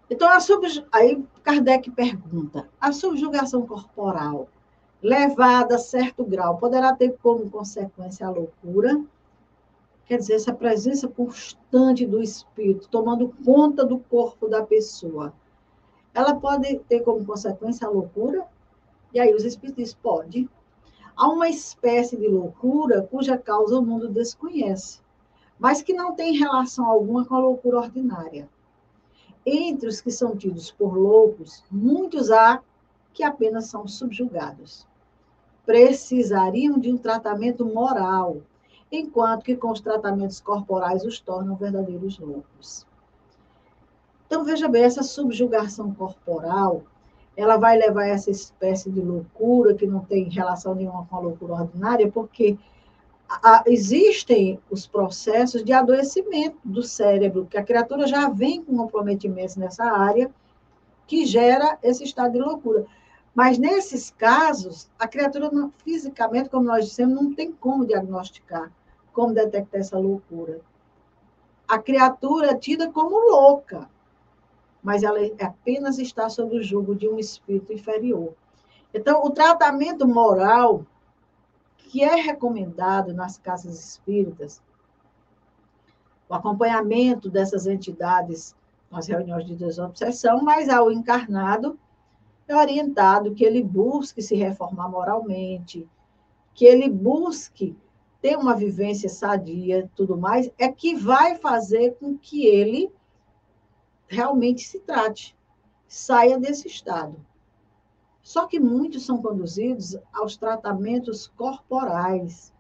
Então, sub... aí Kardec pergunta: a subjugação corporal levada a certo grau, poderá ter como consequência a loucura. Quer dizer, essa presença constante do espírito tomando conta do corpo da pessoa. Ela pode ter como consequência a loucura? E aí os espíritos dizem, pode. Há uma espécie de loucura cuja causa o mundo desconhece, mas que não tem relação alguma com a loucura ordinária. Entre os que são tidos por loucos, muitos há que apenas são subjugados precisariam de um tratamento moral, enquanto que com os tratamentos corporais os tornam verdadeiros loucos. Então, veja bem, essa subjugação corporal, ela vai levar essa espécie de loucura que não tem relação nenhuma com a loucura ordinária, porque existem os processos de adoecimento do cérebro, que a criatura já vem com comprometimentos nessa área, que gera esse estado de loucura. Mas nesses casos, a criatura não, fisicamente, como nós dissemos, não tem como diagnosticar, como detectar essa loucura. A criatura é tida como louca, mas ela apenas está sob o jugo de um espírito inferior. Então, o tratamento moral que é recomendado nas casas espíritas, o acompanhamento dessas entidades nas reuniões de desobsessão, mas ao encarnado é orientado que ele busque se reformar moralmente, que ele busque ter uma vivência sadia, tudo mais, é que vai fazer com que ele realmente se trate, saia desse estado. Só que muitos são conduzidos aos tratamentos corporais.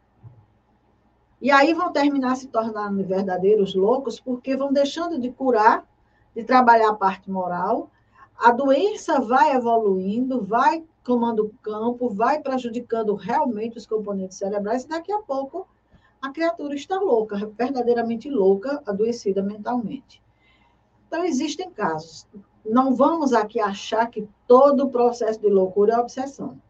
E aí vão terminar se tornando verdadeiros loucos, porque vão deixando de curar, de trabalhar a parte moral, a doença vai evoluindo, vai tomando campo, vai prejudicando realmente os componentes cerebrais, e daqui a pouco a criatura está louca, verdadeiramente louca, adoecida mentalmente. Então, existem casos. Não vamos aqui achar que todo o processo de loucura é obsessão.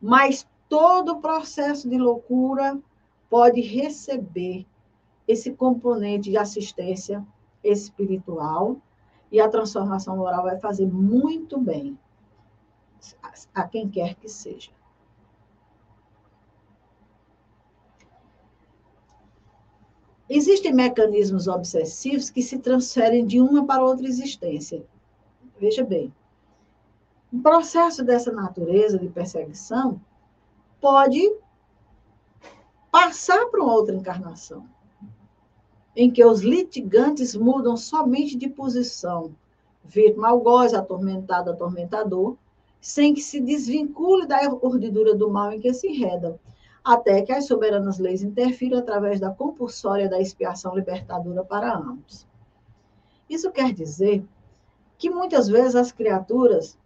Mas todo processo de loucura pode receber esse componente de assistência espiritual e a transformação moral vai fazer muito bem a quem quer que seja. Existem mecanismos obsessivos que se transferem de uma para outra existência. Veja bem, um processo dessa natureza de perseguição pode passar para uma outra encarnação em que os litigantes mudam somente de posição, vítima algoz, atormentado, atormentador, sem que se desvincule da urdidura do mal em que se enredam, até que as soberanas leis interfiram através da compulsória da expiação libertadora para ambos. Isso quer dizer que muitas vezes as criaturas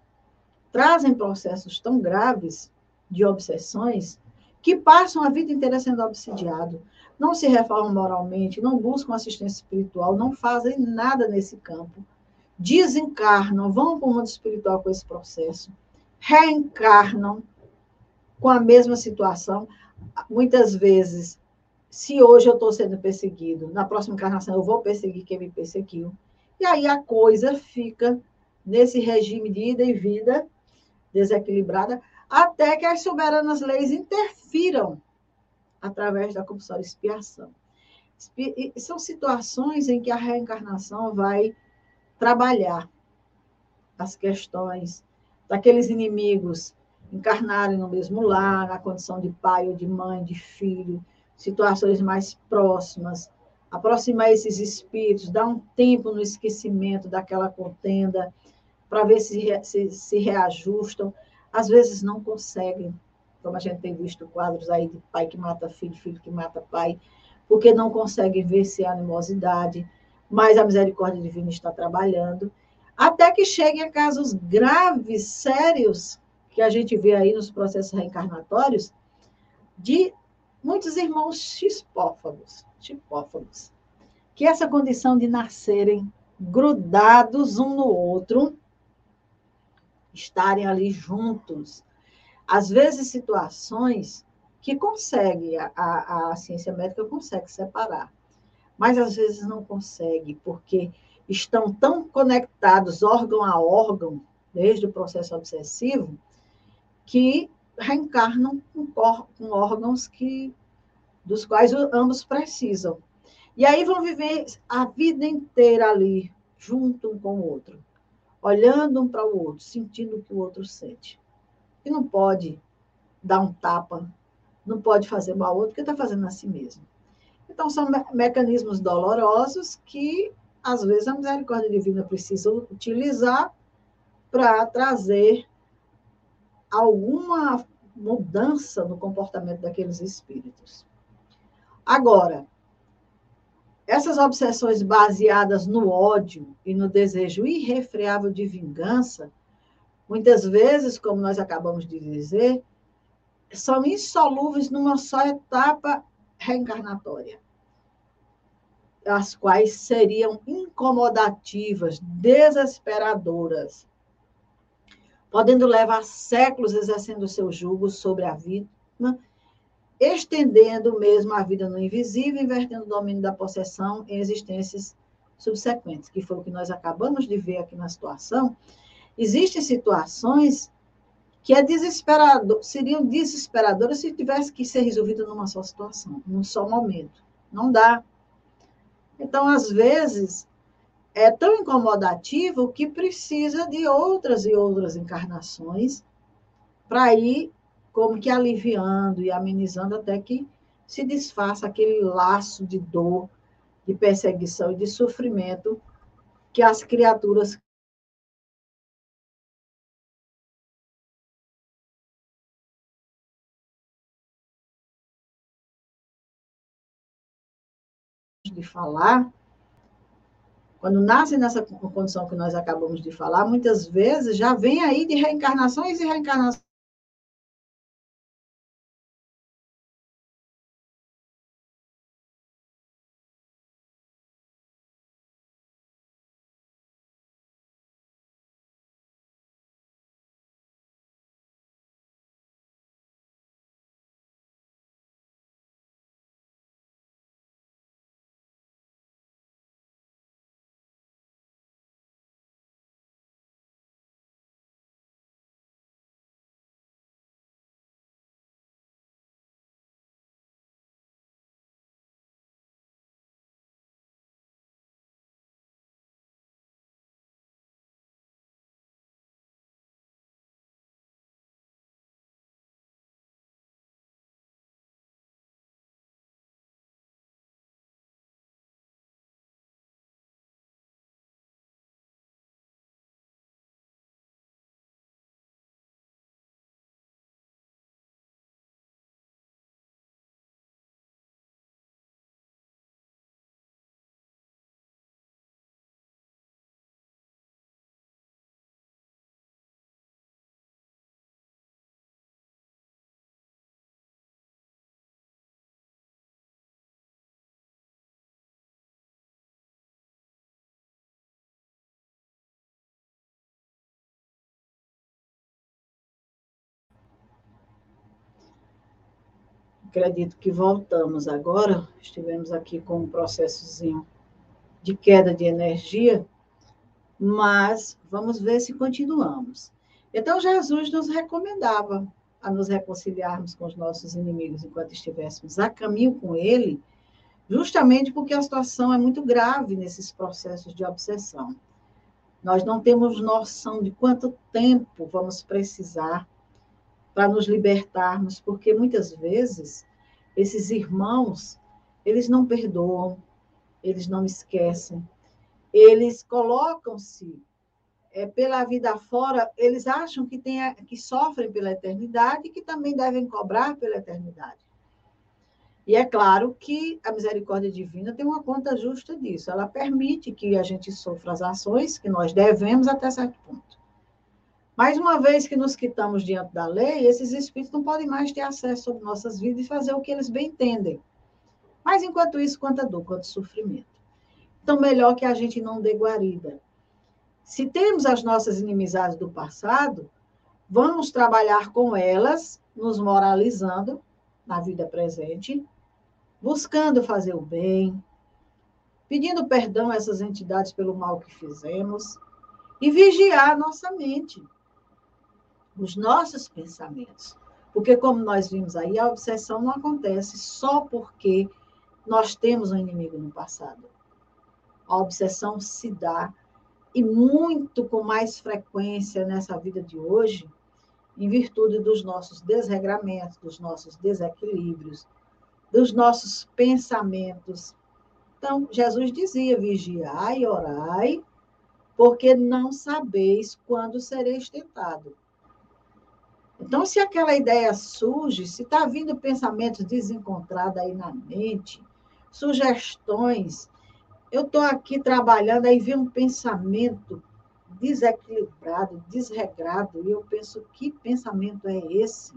trazem processos tão graves de obsessões que passam a vida inteira sendo obsidiado, não se reformam moralmente, não buscam assistência espiritual, não fazem nada nesse campo, desencarnam, vão para o mundo espiritual com esse processo, reencarnam com a mesma situação, muitas vezes se hoje eu estou sendo perseguido, na próxima encarnação eu vou perseguir quem me perseguiu. E aí a coisa fica nesse regime de ida e vida desequilibrada, até que as soberanas leis interfiram através da compulsória expiação. São situações em que a reencarnação vai trabalhar as questões daqueles inimigos encarnarem no mesmo lar, na condição de pai ou de mãe, de filho, situações mais próximas, aproximar esses espíritos, dar um tempo no esquecimento daquela contenda, para ver se, se, se reajustam. Às vezes não conseguem, como a gente tem visto quadros aí de pai que mata filho, filho que mata pai, porque não conseguem vencer a animosidade, mas a misericórdia divina está trabalhando, até que cheguem a casos graves, sérios, que a gente vê aí nos processos reencarnatórios, de muitos irmãos chipófagos, chipófagos, que essa condição de nascerem grudados um no outro, estarem ali juntos, às vezes situações que consegue, a, a, a ciência médica consegue separar, mas às vezes não consegue, porque estão tão conectados órgão a órgão, desde o processo obsessivo, que reencarnam com, com órgãos que, dos quais ambos precisam. E aí vão viver a vida inteira ali, junto um com o outro, olhando um para o outro, sentindo o que o outro sente. E não pode dar um tapa, não pode fazer mal ao outro, porque está fazendo a si mesmo. Então, são me mecanismos dolorosos que, às vezes, a misericórdia divina precisa utilizar para trazer alguma mudança no comportamento daqueles espíritos. Agora, essas obsessões baseadas no ódio e no desejo irrefreável de vingança, muitas vezes, como nós acabamos de dizer, são insolúveis numa só etapa reencarnatória, as quais seriam incomodativas, desesperadoras, podendo levar séculos exercendo seu jugo sobre a vítima, estendendo mesmo a vida no invisível, invertendo o domínio da possessão em existências subsequentes, que foi o que nós acabamos de ver aqui na situação. Existem situações que é desesperador, seriam desesperadoras se tivesse que ser resolvido numa só situação, num só momento. Não dá. Então, às vezes, é tão incomodativo que precisa de outras e outras encarnações para ir como que aliviando e amenizando até que se desfaça aquele laço de dor, de perseguição e de sofrimento que as criaturas falar quando nasce nessa condição que nós acabamos de falar, muitas vezes já vem aí de reencarnações e reencarnações Acredito que voltamos agora. Estivemos aqui com um processozinho de queda de energia, mas vamos ver se continuamos. Então, Jesus nos recomendava a nos reconciliarmos com os nossos inimigos enquanto estivéssemos a caminho com Ele, justamente porque a situação é muito grave nesses processos de obsessão. Nós não temos noção de quanto tempo vamos precisar para nos libertarmos, porque muitas vezes esses irmãos, eles não perdoam, eles não esquecem, eles colocam-se é, pela vida fora, eles acham que, tem, que sofrem pela eternidade e que também devem cobrar pela eternidade. E é claro que a misericórdia divina tem uma conta justa disso. Ela permite que a gente sofra as ações que nós devemos até certo ponto. Mas uma vez que nos quitamos diante da lei, esses espíritos não podem mais ter acesso sobre nossas vidas e fazer o que eles bem entendem. Mas enquanto isso, quanta dor, quanto sofrimento. Então, melhor que a gente não dê guarida. Se temos as nossas inimizades do passado, vamos trabalhar com elas, nos moralizando na vida presente, buscando fazer o bem, pedindo perdão a essas entidades pelo mal que fizemos e vigiar nossa mente, os nossos pensamentos. Porque, como nós vimos aí, a obsessão não acontece só porque nós temos um inimigo no passado. A obsessão se dá e muito com mais frequência nessa vida de hoje, em virtude dos nossos desregramentos, dos nossos desequilíbrios, dos nossos pensamentos. Então, Jesus dizia: vigiai e orai, porque não sabeis quando sereis tentado. Então, se aquela ideia surge, se está vindo pensamentos desencontrados aí na mente, sugestões eu estou aqui trabalhando, aí vem um pensamento desequilibrado, desregrado, e eu penso, que pensamento é esse?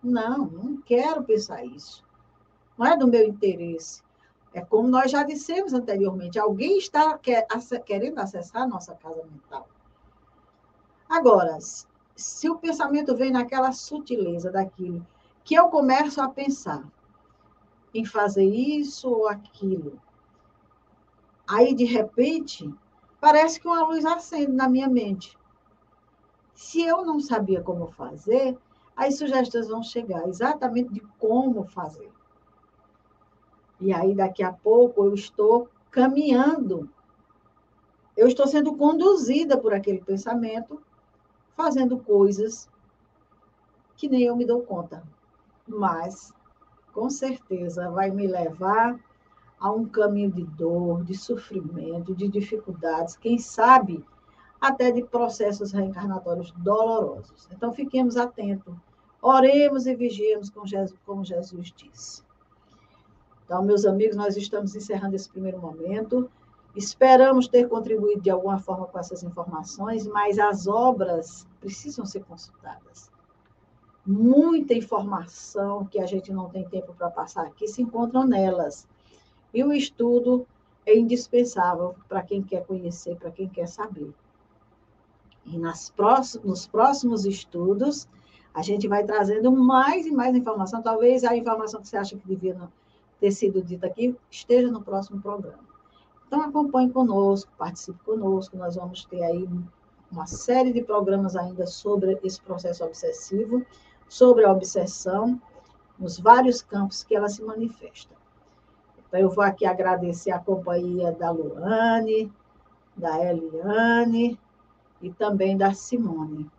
Não, não quero pensar isso. Não é do meu interesse. É como nós já dissemos anteriormente, alguém está querendo acessar a nossa casa mental. Agora, se o pensamento vem naquela sutileza daquilo, que eu começo a pensar em fazer isso ou aquilo, Aí, de repente, parece que uma luz acende na minha mente. Se eu não sabia como fazer, as sugestões vão chegar exatamente de como fazer. E aí, daqui a pouco, eu estou caminhando, eu estou sendo conduzida por aquele pensamento, fazendo coisas que nem eu me dou conta. Mas, com certeza, vai me levar a um caminho de dor, de sofrimento, de dificuldades, quem sabe até de processos reencarnatórios dolorosos. Então, fiquemos atentos, oremos e vigiemos, como Jesus disse. Então, meus amigos, nós estamos encerrando esse primeiro momento. Esperamos ter contribuído de alguma forma com essas informações, mas as obras precisam ser consultadas. Muita informação que a gente não tem tempo para passar aqui se encontram nelas. E o estudo é indispensável para quem quer conhecer, para quem quer saber. E nas próximos, nos próximos estudos, a gente vai trazendo mais e mais informação. Talvez a informação que você acha que devia ter sido dita aqui esteja no próximo programa. Então, acompanhe conosco, participe conosco. Nós vamos ter aí uma série de programas ainda sobre esse processo obsessivo, sobre a obsessão, nos vários campos que ela se manifesta. Então, eu vou aqui agradecer a companhia da Luane, da Eliane e também da Simone.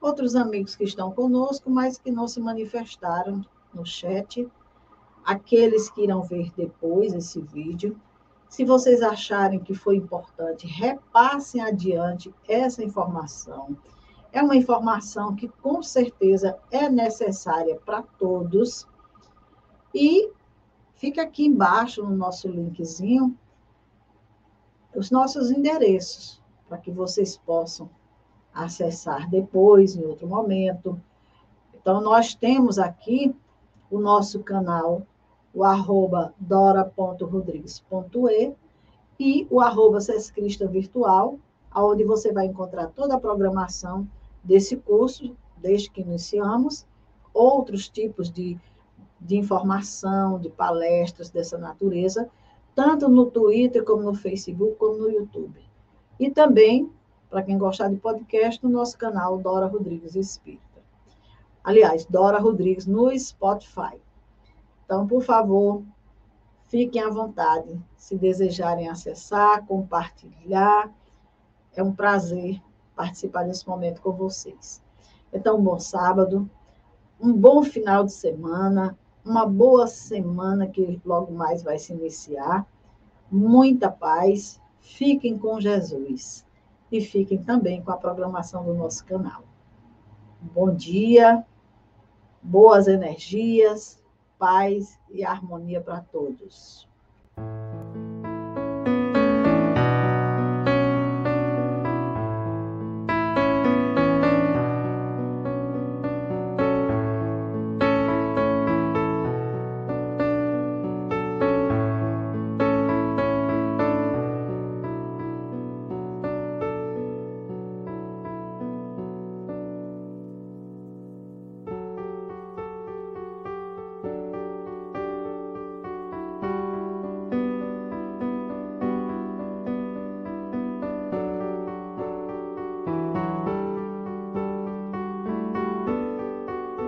Outros amigos que estão conosco, mas que não se manifestaram no chat. Aqueles que irão ver depois esse vídeo. Se vocês acharem que foi importante, repassem adiante essa informação. É uma informação que com certeza é necessária para todos. E Fica aqui embaixo no nosso linkzinho os nossos endereços, para que vocês possam acessar depois, em outro momento. Então, nós temos aqui o nosso canal, o arroba dora.rodrigues.e e o arroba Sescrista Virtual, onde você vai encontrar toda a programação desse curso, desde que iniciamos, outros tipos de de informação, de palestras dessa natureza, tanto no Twitter, como no Facebook, como no YouTube. E também, para quem gostar de podcast, no nosso canal Dora Rodrigues Espírita. Aliás, Dora Rodrigues no Spotify. Então, por favor, fiquem à vontade. Se desejarem acessar, compartilhar, é um prazer participar desse momento com vocês. Então, um bom sábado, um bom final de semana, uma boa semana que logo mais vai se iniciar. Muita paz, fiquem com Jesus e fiquem também com a programação do nosso canal. Bom dia, boas energias, paz e harmonia para todos.